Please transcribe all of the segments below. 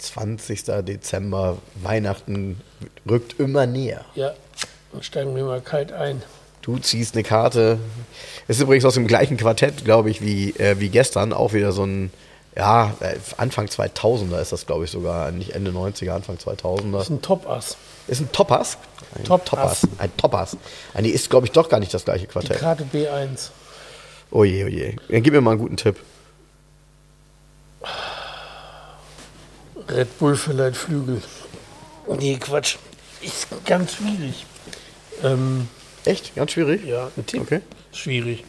20. Dezember, Weihnachten rückt immer näher. Ja, dann steigen wir mal kalt ein. Du ziehst eine Karte. Ist übrigens aus dem gleichen Quartett, glaube ich, wie, äh, wie gestern. Auch wieder so ein, ja, äh, Anfang 2000er ist das, glaube ich, sogar. Nicht Ende 90er, Anfang 2000er. Das ist ein Top-Ass. Ist ein Topass? Ein Top-Ass. Topass. Ein Topass. Ah, nee, ist, glaube ich, doch gar nicht das gleiche Die Quartett. Karte B1. Oje, oje. Dann gib mir mal einen guten Tipp. Red Bull verleiht Flügel. Nee, Quatsch. Ist ganz schwierig. Ähm, Echt? Ganz schwierig? ja, ein Tipp. Okay. Schwierig.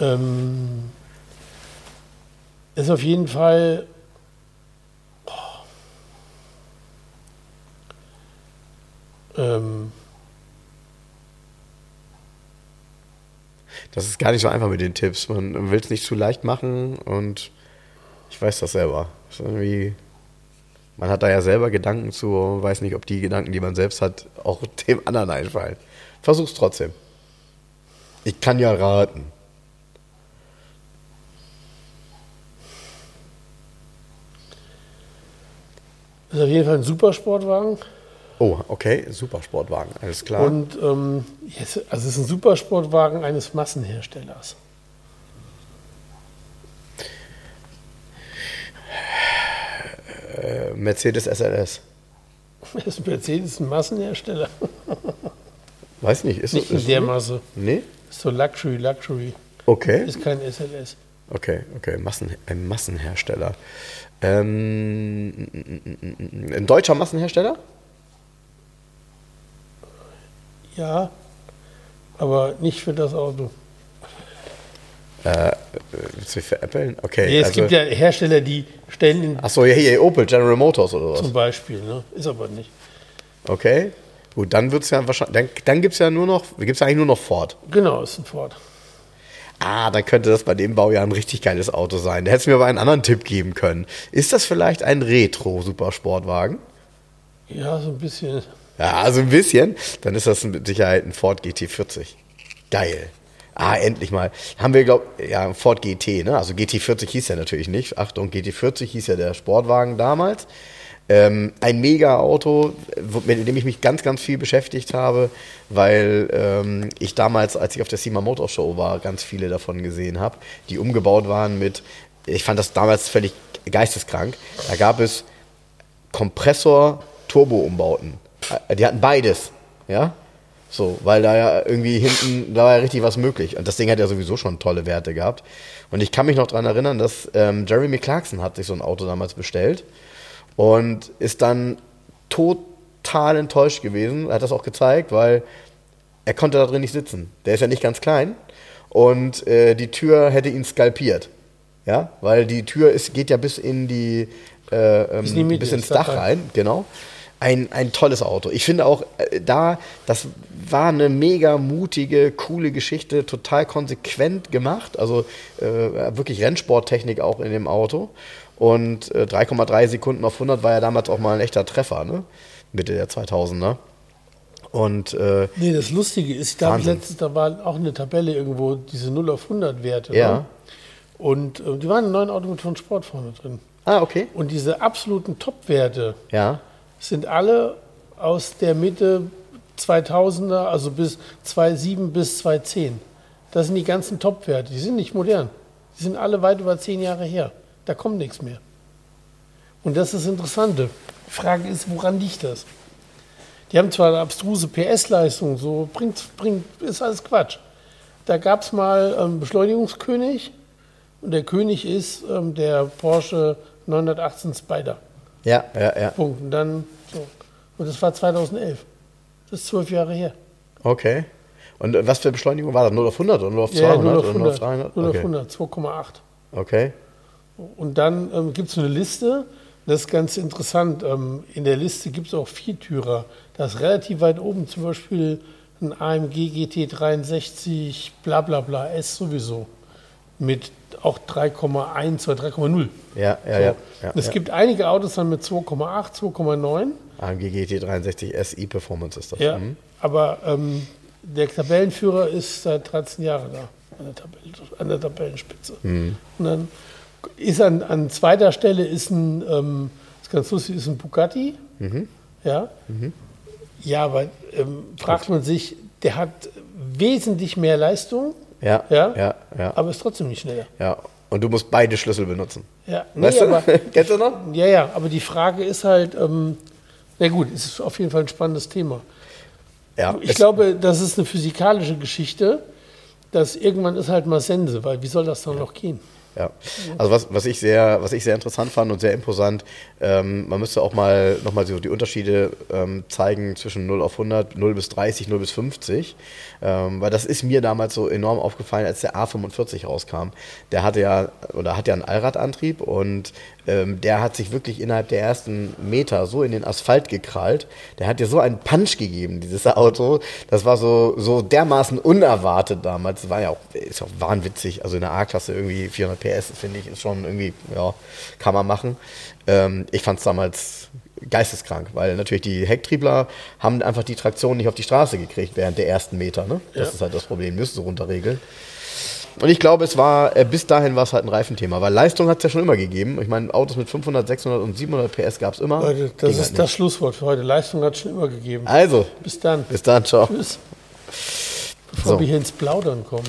Ähm, ist auf jeden Fall. Oh. Ähm, Das ist gar nicht so einfach mit den Tipps. Man will es nicht zu leicht machen und ich weiß das selber. Das ist irgendwie, man hat da ja selber Gedanken zu, weiß nicht, ob die Gedanken, die man selbst hat, auch dem anderen einfallen. Versuch's trotzdem. Ich kann ja raten. ist auf jeden Fall ein Supersportwagen. Oh, okay, Supersportwagen, alles klar. Und ähm, also es ist ein Supersportwagen eines Massenherstellers. Mercedes SLS. Ist Mercedes ein Massenhersteller. Weiß nicht, ist Nicht ist in der Masse. Nee? Ist so Luxury, Luxury. Okay. Ist kein SLS. Okay, okay, Massen, ein Massenhersteller. Ähm, ein deutscher Massenhersteller? Ja, aber nicht für das Auto. Äh, willst du für Apple? Okay. Nee, es also, gibt ja Hersteller, die stellen ihn Achso, ja, hier, Opel, General Motors oder zum was? Beispiel. Ne? Ist aber nicht. Okay. Gut, dann wird's ja wahrscheinlich, dann, dann gibt es ja nur noch, gibt's eigentlich nur noch Ford. Genau, ist ein Ford. Ah, dann könnte das bei dem Baujahr ein richtig geiles Auto sein. Da hättest du mir aber einen anderen Tipp geben können. Ist das vielleicht ein Retro-Supersportwagen? Ja, so ein bisschen. Ja, also ein bisschen. Dann ist das mit Sicherheit ein Ford GT40. Geil. Ah, endlich mal. Haben wir, glaub, ja, Ford GT, ne? Also GT40 hieß ja natürlich nicht. Achtung, GT40 hieß ja der Sportwagen damals. Ähm, ein Mega-Auto, mit dem ich mich ganz, ganz viel beschäftigt habe, weil ähm, ich damals, als ich auf der SEMA Motor Show war, ganz viele davon gesehen habe, die umgebaut waren mit, ich fand das damals völlig geisteskrank. Da gab es Kompressor-Turbo-Umbauten. Äh, Die hatten beides, ja. So, weil da ja irgendwie hinten, da war ja richtig was möglich. Und das Ding hat ja sowieso schon tolle Werte gehabt. Und ich kann mich noch daran erinnern, dass ähm, Jeremy Clarkson hat sich so ein Auto damals bestellt und ist dann total enttäuscht gewesen. Er hat das auch gezeigt, weil er konnte da drin nicht sitzen. Der ist ja nicht ganz klein und äh, die Tür hätte ihn skalpiert. Ja, weil die Tür ist, geht ja bis in die, äh, ähm, Bis in die Mitte, bis ins Dach Dach rein, genau. Ein, ein tolles Auto. Ich finde auch äh, da, das war eine mega mutige, coole Geschichte, total konsequent gemacht. Also äh, wirklich Rennsporttechnik auch in dem Auto. Und äh, 3,3 Sekunden auf 100 war ja damals auch mal ein echter Treffer, ne? Mitte der 2000er. Und äh, Nee, das Lustige ist, ich Wahnsinn. letztens, da war auch eine Tabelle irgendwo, diese 0 auf 100 Werte. Ja. Ne? Und äh, die waren in einem neuen Auto mit von Sport vorne drin. ah, okay. Und diese absoluten Top-Werte Ja. sind alle aus der Mitte 2000er, also bis 2007 bis 2010. Das sind die ganzen Top-Werte. Die sind nicht modern. Die sind alle weit über zehn Jahre her. Da kommt nichts mehr. Und das ist das Interessante. Die Frage ist, woran liegt das? Die haben zwar eine abstruse PS-Leistung, so bringt, bringt, ist alles Quatsch. Da gab es mal ähm, Beschleunigungskönig und der König ist ähm, der Porsche 918 Spider. Ja, ja, ja. Punkt. Und dann so. Und das war 2011. Das ist zwölf Jahre her. Okay. Und äh, was für Beschleunigung war das? 0 auf 100 oder 0 auf 200 Ja, 0 auf oder 0 auf 100. 300? 0 auf okay. 100, 2,8. okay. Und dann ähm, gibt es eine Liste Das ist ganz interessant. Ähm, in der Liste gibt es auch Viertürer. Da ist relativ weit oben zum Beispiel ein AMG GT63 bla bla bla S sowieso. Mit auch 3,1 oder 3,0. Ja, ja, So. ja. ja, es ja. gibt einige Autos dann mit 2,8, 2,9. AMG GT63 SI Performance ist das. Ja, Mhm. aber ähm, der Tabellenführer ist seit 13 Jahren da an der, Tabelle, an der Tabellenspitze. Mhm. Und dann ist an, an zweiter Stelle ist ein, ähm, ist ganz lustig, ist ein Bugatti. Mhm. Ja. Ja, aber ähm, fragt man sich, der hat wesentlich mehr Leistung, Ja, ja, ja, ja, aber ist trotzdem nicht schneller. ja. Und du musst beide Schlüssel benutzen. Ja, Weißt nee, du? aber, Kennst du noch? ja, ja, aber die Frage ist halt, ähm, na gut, es ist auf jeden Fall ein spannendes Thema. Ja, Ich glaube, das ist eine physikalische Geschichte, dass irgendwann ist halt mal Sense, weil wie soll das dann noch gehen? Ja, also was, was, ich sehr, was ich sehr interessant fand und sehr imposant, ähm, man müsste auch mal nochmal so die Unterschiede ähm, zeigen zwischen 0 auf 100, 0 bis 30, 0 bis 50, ähm, weil das ist mir damals so enorm aufgefallen, als der A45 rauskam. Der hatte ja, oder hat ja einen Allradantrieb und ähm, der hat sich wirklich innerhalb der ersten Meter so in den Asphalt gekrallt. Der hat dir so einen Punch gegeben, dieses Auto. Das war so, so dermaßen unerwartet damals. War ja auch, ist auch wahnwitzig. Also in der A-Klasse irgendwie 400 PS, finde ich, ist schon irgendwie, ja, kann man machen. Ähm, ich fand es damals geisteskrank, weil natürlich die Hecktriebler haben einfach die Traktion nicht auf die Straße gekriegt während der ersten Meter. Ne? Das Ja. ist halt das Problem, müssen sie runterregeln. Und ich glaube, es war, äh, bis dahin war es halt ein Reifenthema, weil Leistung hat es ja schon immer gegeben. Ich meine, Autos mit 500, 600 und 700 PS gab es immer. Leute, das Ging halt ist das Schlusswort für heute. Leistung hat es schon immer gegeben. Also, Bis dann. bis dann, ciao. Tschüss. Bevor So. wir hier ins Plaudern kommen.